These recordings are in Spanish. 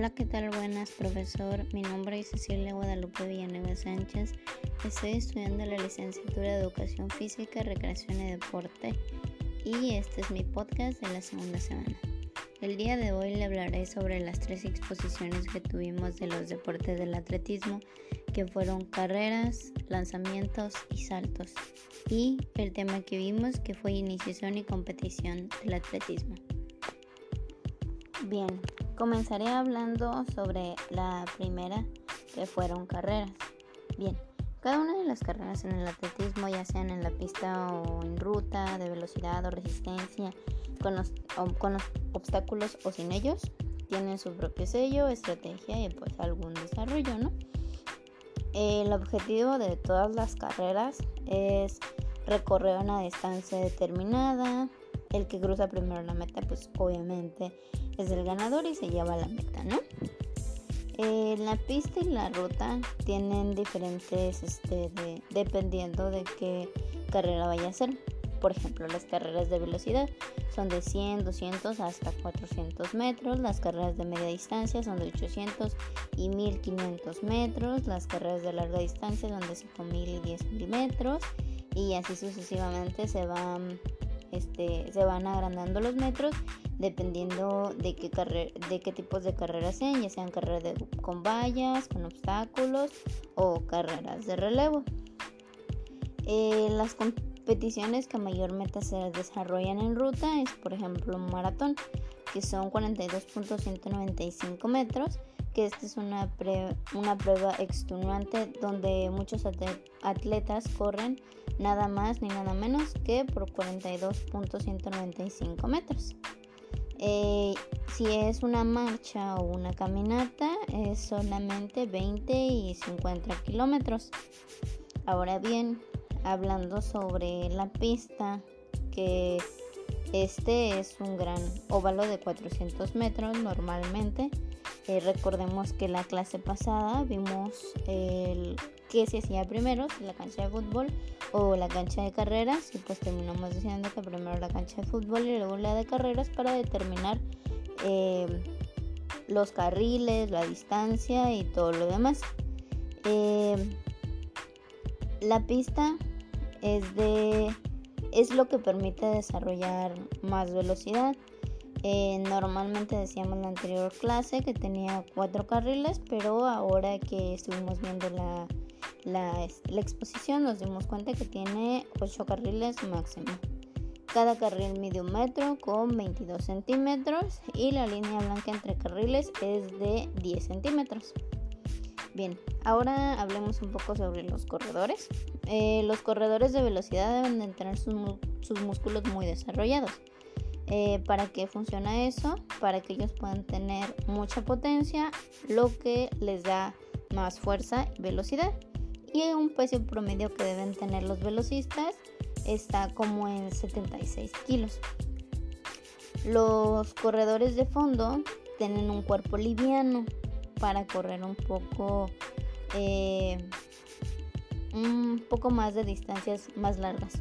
Hola, ¿qué tal? Buenas, profesor. Mi nombre es Cecilia Guadalupe Villanueva Sánchez. Estoy estudiando la licenciatura de Educación Física, Recreación y Deporte y este es mi podcast de la segunda semana. El día de hoy le hablaré sobre las tres exposiciones que tuvimos de los deportes del atletismo, que fueron carreras, lanzamientos y saltos, y el tema que vimos que fue iniciación y competición del atletismo. Bien, comenzaré hablando sobre la primera, que fueron carreras. Bien, cada una de las carreras en el atletismo, ya sean en la pista o en ruta, de velocidad o resistencia, con los, con los obstáculos o sin ellos, tienen su propio sello, estrategia y pues algún desarrollo, ¿no? El objetivo de todas las carreras es recorrer una distancia determinada. El que cruza primero la meta, pues obviamente es el ganador y se lleva la meta, ¿no? Eh, la pista y la ruta tienen diferentes, este, dependiendo de qué carrera vaya a ser. Por ejemplo, las carreras de velocidad son de 100, 200 hasta 400 metros. Las carreras de media distancia son de 800 y 1500 metros. Las carreras de larga distancia son de 5000 y 10000 metros. Y así sucesivamente se van, este, se van agrandando los metros dependiendo de qué, de qué tipos de carreras sean, ya sean carreras con vallas, con obstáculos o carreras de relevo. Eh, las competiciones que mayormente se desarrollan en ruta es, por ejemplo, un maratón, que son 42.195 metros, que esta es una, una prueba extenuante donde muchos atletas corren nada más ni nada menos que por 42.195 metros. Eh, si es una marcha o una caminata, es solamente 20 y 50 kilómetros. Ahora bien, hablando sobre la pista, que este es un gran óvalo de 400 metros normalmente. Eh, recordemos que la clase pasada vimos el qué se hacía primero, la cancha de fútbol o la cancha de carreras y pues terminamos diciendo que primero la cancha de fútbol y luego la de carreras para determinar eh, los carriles, la distancia y todo lo demás. Eh, la pista es de es lo que permite desarrollar más velocidad. Eh, normalmente decíamos en la anterior clase que tenía cuatro carriles, pero ahora que estuvimos viendo la la, exposición nos dimos cuenta que tiene 8 carriles máximo. Cada carril mide un metro con 22 centímetros y la línea blanca entre carriles es de 10 centímetros. Bien, ahora hablemos un poco sobre los corredores. Eh, los corredores de velocidad deben de tener sus, músculos muy desarrollados. Eh, ¿Para qué funciona eso? Para que ellos puedan tener mucha potencia, lo que les da más fuerza y velocidad y un peso promedio que deben tener los velocistas está como en 76 kilos. Los corredores de fondo tienen un cuerpo liviano para correr un poco eh, un poco más de distancias más largas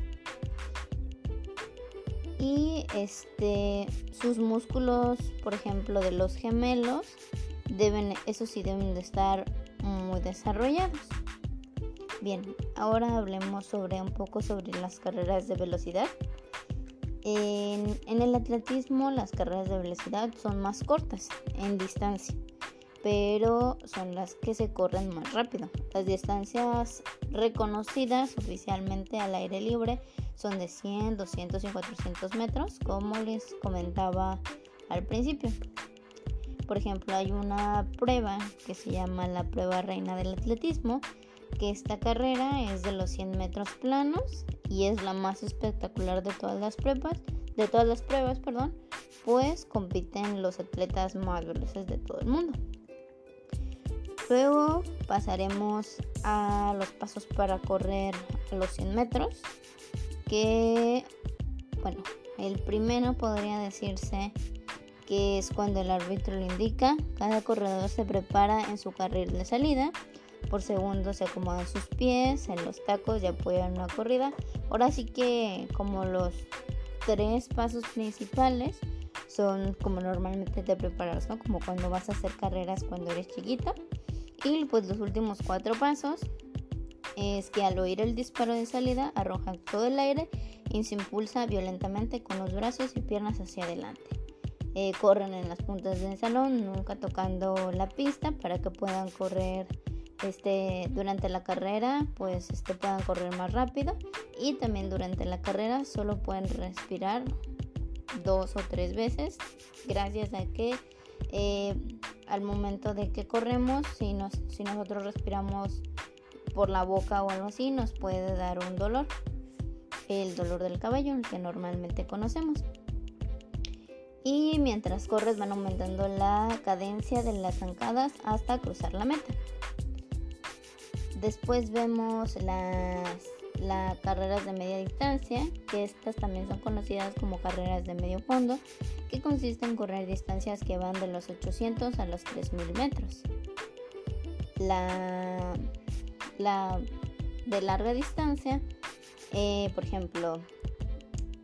y este sus músculos por ejemplo de los gemelos deben eso sí deben de estar muy desarrollados Bien, ahora hablemos sobre un poco sobre las carreras de velocidad. En, el atletismo las carreras de velocidad son más cortas en distancia, pero son las que se corren más rápido. Las distancias reconocidas oficialmente al aire libre son de 100, 200 y 400 metros, como les comentaba al principio. Por ejemplo, hay una prueba que se llama la prueba reina del atletismo, que esta carrera es de los 100 metros planos y es la más espectacular de todas las pruebas, de todas las pruebas, perdón, pues compiten los atletas más veloces de todo el mundo. Luego pasaremos a los pasos para correr los 100 metros, que bueno, el primero podría decirse que es cuando el árbitro lo indica, cada corredor se prepara en su carril de salida por segundo se acomodan sus pies en los tacos y apoyan una corrida. Ahora sí que como los tres pasos principales son como normalmente te preparas, ¿no? Como cuando vas a hacer carreras cuando eres chiquita. Y pues los últimos cuatro pasos es que al oír el disparo de salida arroja todo el aire y se impulsa violentamente con los brazos y piernas hacia adelante. Eh, corren en las puntas del salón, nunca tocando la pista para que puedan correr este, durante la carrera, pues este, puedan correr más rápido y también durante la carrera solo pueden respirar dos o tres veces gracias a que eh, al momento de que corremos, si, nos, si nosotros respiramos por la boca o algo así, nos puede dar un dolor, el dolor del cabello, el que normalmente conocemos. Y mientras corres van aumentando la cadencia de las zancadas hasta cruzar la meta. Después vemos las, las carreras de media distancia, que estas también son conocidas como carreras de medio fondo, que consisten en correr distancias que van de los 800 a los 3000 metros. La, la de larga distancia, eh, por ejemplo,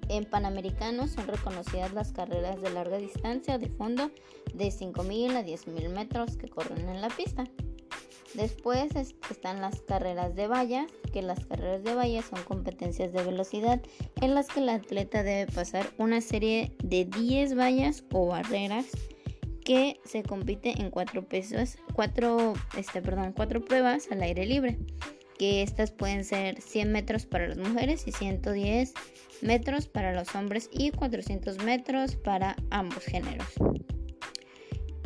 en Panamericanos son reconocidas las carreras de larga distancia de fondo de 5.000 a 10.000 metros que corren en la pista. Después están las carreras de vallas, que las carreras de vallas son competencias de velocidad en las que el atleta debe pasar una serie de 10 vallas o barreras que se compite en cuatro pesos, este, perdón, pruebas al aire libre, que estas pueden ser 100 metros para las mujeres y 110 metros para los hombres y 400 metros para ambos géneros.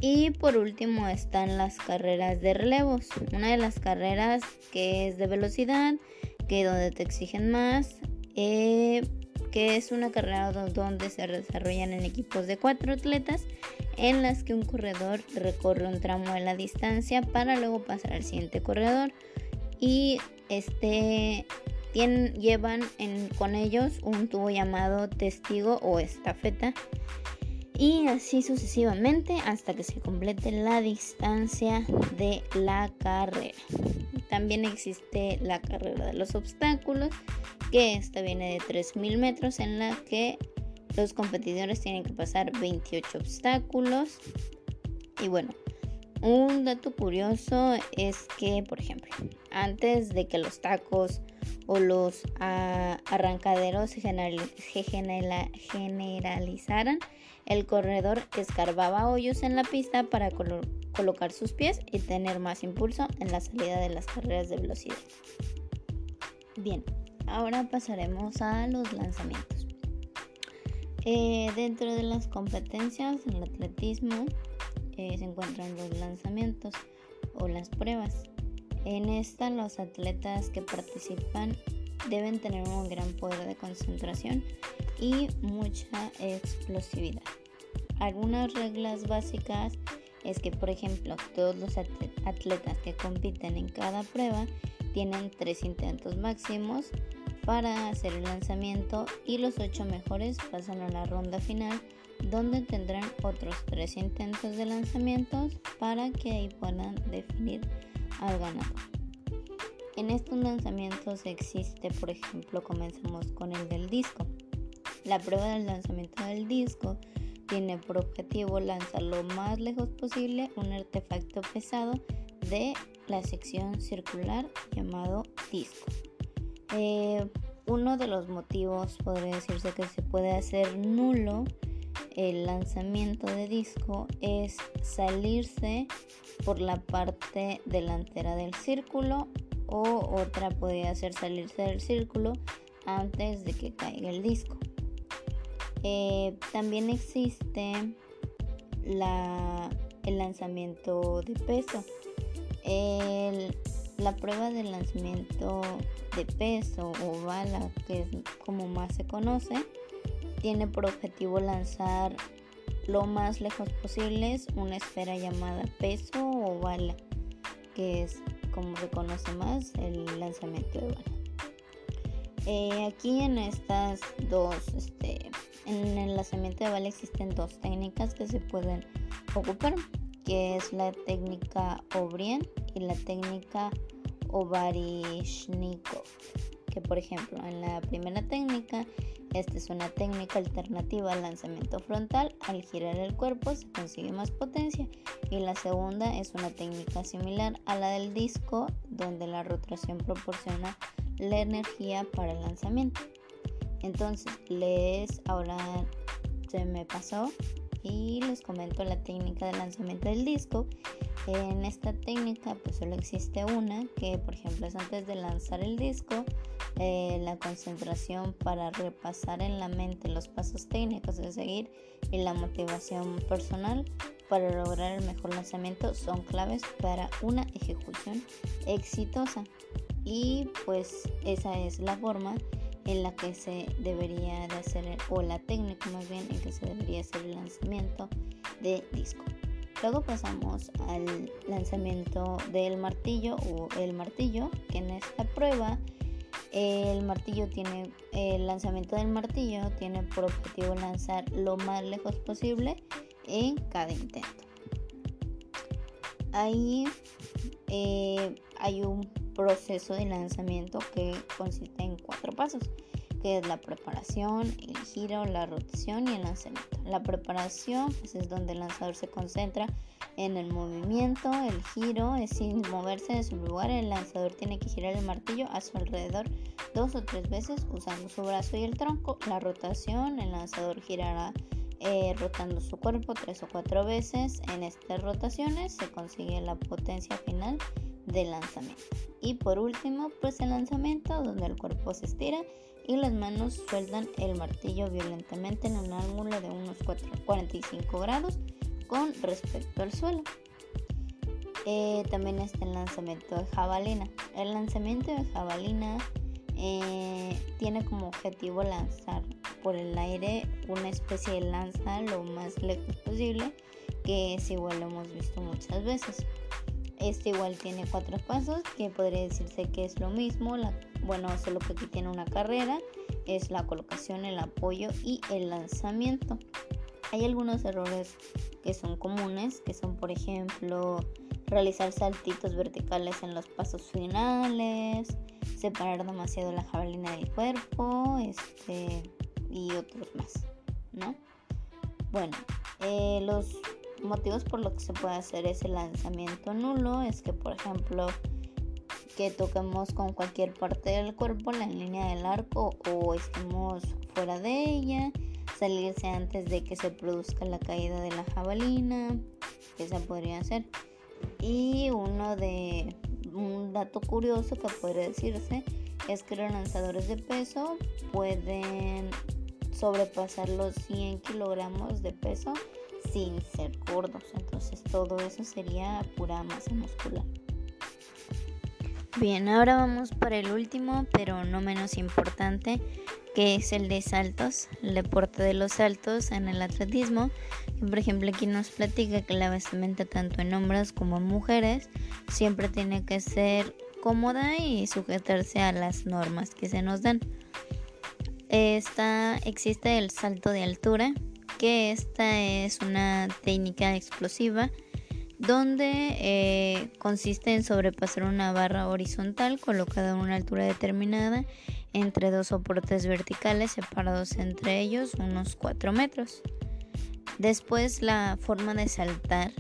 Y por último están las carreras de relevos. Una de las carreras que es de velocidad, que donde te exigen más, eh, que es una carrera donde se desarrollan en equipos de cuatro atletas, en las que un corredor recorre un tramo de la distancia para luego pasar al siguiente corredor. Y este llevan con ellos un tubo llamado testigo o estafeta y así sucesivamente hasta que se complete la distancia de la carrera. También existe la carrera de los obstáculos, que esta viene de 3.000 metros en la que los competidores tienen que pasar 28 obstáculos. Y bueno, un dato curioso es que, por ejemplo, antes de que los tacos o los ah, arrancaderos se generalizaran, el corredor escarbaba hoyos en la pista para colocar sus pies y tener más impulso en la salida de las carreras de velocidad. Bien, ahora pasaremos a los lanzamientos. Eh, dentro de las competencias en el atletismo eh, se encuentran los lanzamientos o las pruebas. En esta los atletas que participan deben tener un gran poder de concentración y mucha explosividad. Algunas reglas básicas es que, por ejemplo, todos los atletas que compiten en cada prueba tienen tres intentos máximos para hacer el lanzamiento y los ocho mejores pasan a la ronda final donde tendrán otros tres intentos de lanzamientos para que ahí puedan definir al ganador. En estos lanzamientos existe, por ejemplo, comenzamos con el del disco. La prueba del lanzamiento del disco tiene por objetivo lanzar lo más lejos posible un artefacto pesado de la sección circular llamado disco. Eh, uno de los motivos podría decirse que se puede hacer nulo el lanzamiento de disco es salirse por la parte delantera del círculo o otra podría ser salirse del círculo antes de que caiga el disco. Eh, también existe el lanzamiento de peso. la prueba de lanzamiento de peso o bala, que es como más se conoce, tiene por objetivo lanzar lo más lejos posible una esfera llamada peso o bala, que es como se conoce más el lanzamiento de bala. Eh, aquí en estas dos este, en el lanzamiento de bala existen dos técnicas que se pueden ocupar, que es la técnica O'Brien y la técnica Ovarishnikov. Que por ejemplo, en la primera técnica Esta es una técnica alternativa al lanzamiento frontal. Al girar el cuerpo se consigue más potencia. Y la segunda es una técnica similar a la del disco, donde la rotación proporciona la energía para el lanzamiento. Entonces, les ahora se me pasó y les comento la técnica de lanzamiento del disco. En esta técnica pues solo existe una que por ejemplo es antes de lanzar el disco eh, la concentración para repasar en la mente los pasos técnicos de seguir y la motivación personal para lograr el mejor lanzamiento son claves para una ejecución exitosa y pues esa es la forma en la que se debería de hacer, o la técnica más bien en que se debería hacer el lanzamiento de disco. Luego pasamos al lanzamiento del martillo o el martillo, que en esta prueba el martillo tiene, el lanzamiento del martillo tiene por objetivo lanzar lo más lejos posible en cada intento. Ahí eh, hay un proceso de lanzamiento que consiste en cuatro pasos, que es la preparación, el giro, la rotación y el lanzamiento. La preparación pues, es donde el lanzador se concentra en el movimiento, el giro es sin moverse de su lugar, el lanzador tiene que girar el martillo a su alrededor dos o tres veces usando su brazo y el tronco. La rotación, el lanzador girará eh, rotando su cuerpo tres o cuatro veces. En estas rotaciones se consigue la potencia final del lanzamiento. Y por último, pues el lanzamiento donde el cuerpo se estira y las manos sueltan el martillo violentamente en un ángulo de unos 45 grados con respecto al suelo. Eh, también está el lanzamiento de jabalina. El lanzamiento de jabalina eh, tiene como objetivo lanzar por el aire una especie de lanza lo más lejos posible, que es igual lo hemos visto muchas veces. Este igual tiene cuatro pasos que podría decirse que es lo mismo. bueno, solo que aquí tiene una carrera. Es la colocación, el apoyo y el lanzamiento. Hay algunos errores que son comunes, que son por ejemplo realizar saltitos verticales en los pasos finales, separar demasiado la jabalina del cuerpo, este y otros más, ¿no? Bueno, eh, los motivos por los que se puede hacer ese lanzamiento nulo es que, por ejemplo, que toquemos con cualquier parte del cuerpo la línea del arco o estemos fuera de ella, salirse antes de que se produzca la caída de la jabalina, que se podría hacer. Y uno de un dato curioso que podría decirse es que los lanzadores de peso pueden sobrepasar los 100 kilogramos de peso sin ser gordos. Entonces todo eso sería pura masa muscular. Bien, ahora vamos para el último, pero no menos importante, que es el de saltos, el deporte de los saltos en el atletismo. Por ejemplo, aquí nos platica que la vestimenta tanto en hombres como en mujeres siempre tiene que ser cómoda y sujetarse a las normas que se nos dan. Esta, existe el salto de altura, que esta es una técnica explosiva donde eh, consiste en sobrepasar una barra horizontal colocada a una altura determinada entre dos soportes verticales separados entre ellos unos 4 metros. Después la forma de saltar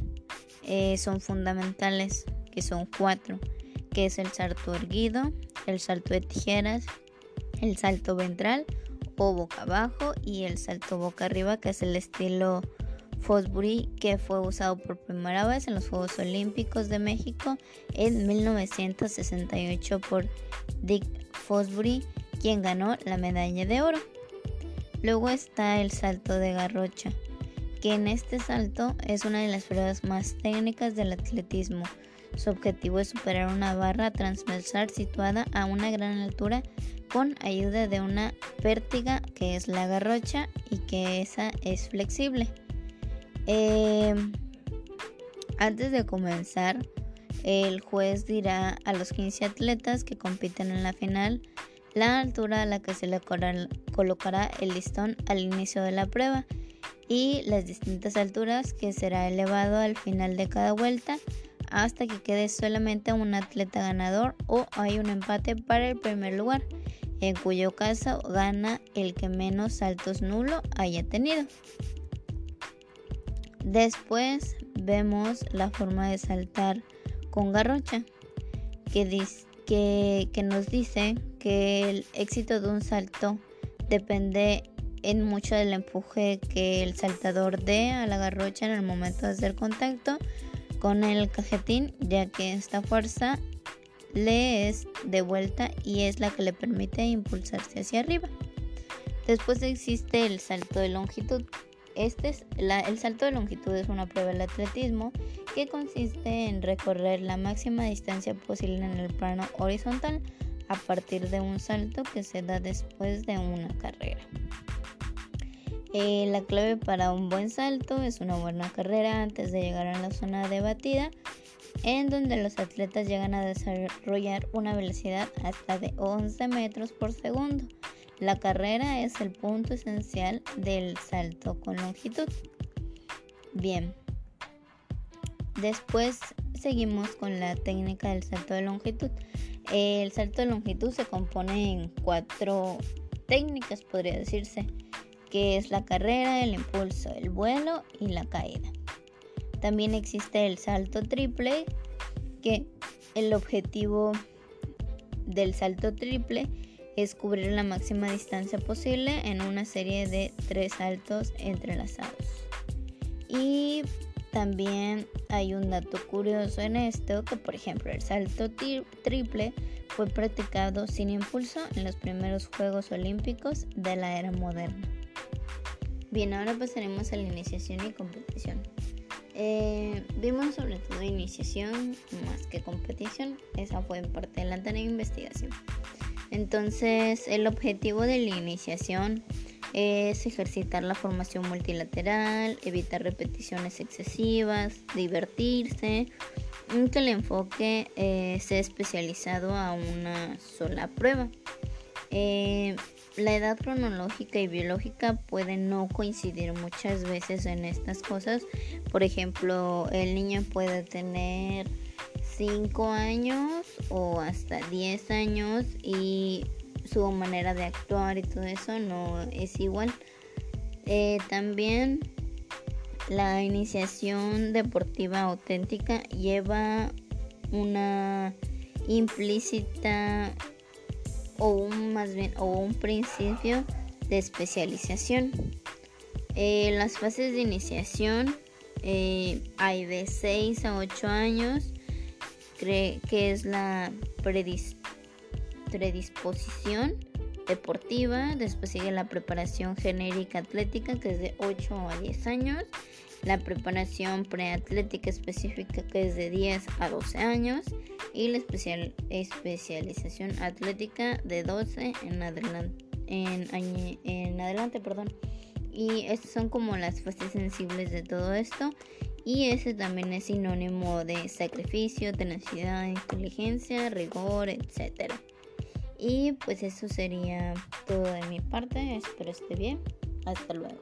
eh, son fundamentales, que son cuatro, que es el salto erguido, el salto de tijeras, el salto ventral o boca abajo y el salto boca arriba, que es el estilo Fosbury, que fue usado por primera vez en los Juegos Olímpicos de México en 1968 por Dick Fosbury, quien ganó la medalla de oro. Luego está el salto de garrocha, que en este salto es una de las pruebas más técnicas del atletismo. Su objetivo es superar una barra transversal situada a una gran altura con ayuda de una pértiga que es la garrocha y que esa es flexible. Eh, antes de comenzar, el juez dirá a los 15 atletas que compiten en la final la altura a la que se le colocará el listón al inicio de la prueba y las distintas alturas que será elevado al final de cada vuelta hasta que quede solamente un atleta ganador o hay un empate para el primer lugar. en cuyo caso gana el que menos saltos nulo haya tenido. Después vemos la forma de saltar con garrocha, que, que, nos dice que el éxito de un salto depende en mucho del empuje que el saltador dé a la garrocha en el momento de hacer contacto con el cajetín, ya que esta fuerza le es de vuelta y es la que le permite impulsarse hacia arriba. Después existe el salto de longitud. Este es el salto de longitud es una prueba de atletismo que consiste en recorrer la máxima distancia posible en el plano horizontal a partir de un salto que se da después de una carrera. Eh, la clave para un buen salto es una buena carrera antes de llegar a la zona de batida, en donde los atletas llegan a desarrollar una velocidad hasta de 11 metros por segundo. La carrera es el punto esencial del salto con longitud. Bien, después seguimos con la técnica del salto de longitud. El salto de longitud se compone en cuatro técnicas, podría decirse que es la carrera, el impulso, el vuelo y la caída. También existe el salto triple, que el objetivo del salto triple es cubrir la máxima distancia posible en una serie de tres saltos entrelazados. Y también hay un dato curioso en esto, que por ejemplo el salto triple fue practicado sin impulso en los primeros Juegos Olímpicos de la era moderna. Bien, ahora pasaremos a la iniciación y competición. Eh, vimos sobre todo iniciación más que competición. Esa fue en parte de la investigación. Entonces, el objetivo de la iniciación es ejercitar la formación multilateral, evitar repeticiones excesivas, divertirse, que el enfoque eh, sea especializado a una sola prueba. Eh, la edad cronológica y biológica pueden no coincidir muchas veces en estas cosas. Por ejemplo, el niño puede tener 5 años o hasta 10 años y su manera de actuar y todo eso no es igual. Eh, también la iniciación deportiva auténtica lleva una implícita o un más bien o un principio de especialización. En las fases de iniciación eh, hay de 6 a 8 años, que es la predisposición deportiva, después sigue la preparación genérica atlética que es de 8 a 10 años, la preparación preatlética específica que es de 10 a 12 años y la especial, especialización atlética de 12 en adelante. En, en adelante, perdón. Y estas son como las fases sensibles de todo esto. Y ese también es sinónimo de sacrificio, tenacidad, inteligencia, rigor, etc. Y pues eso sería todo de mi parte. Espero esté bien. Hasta luego.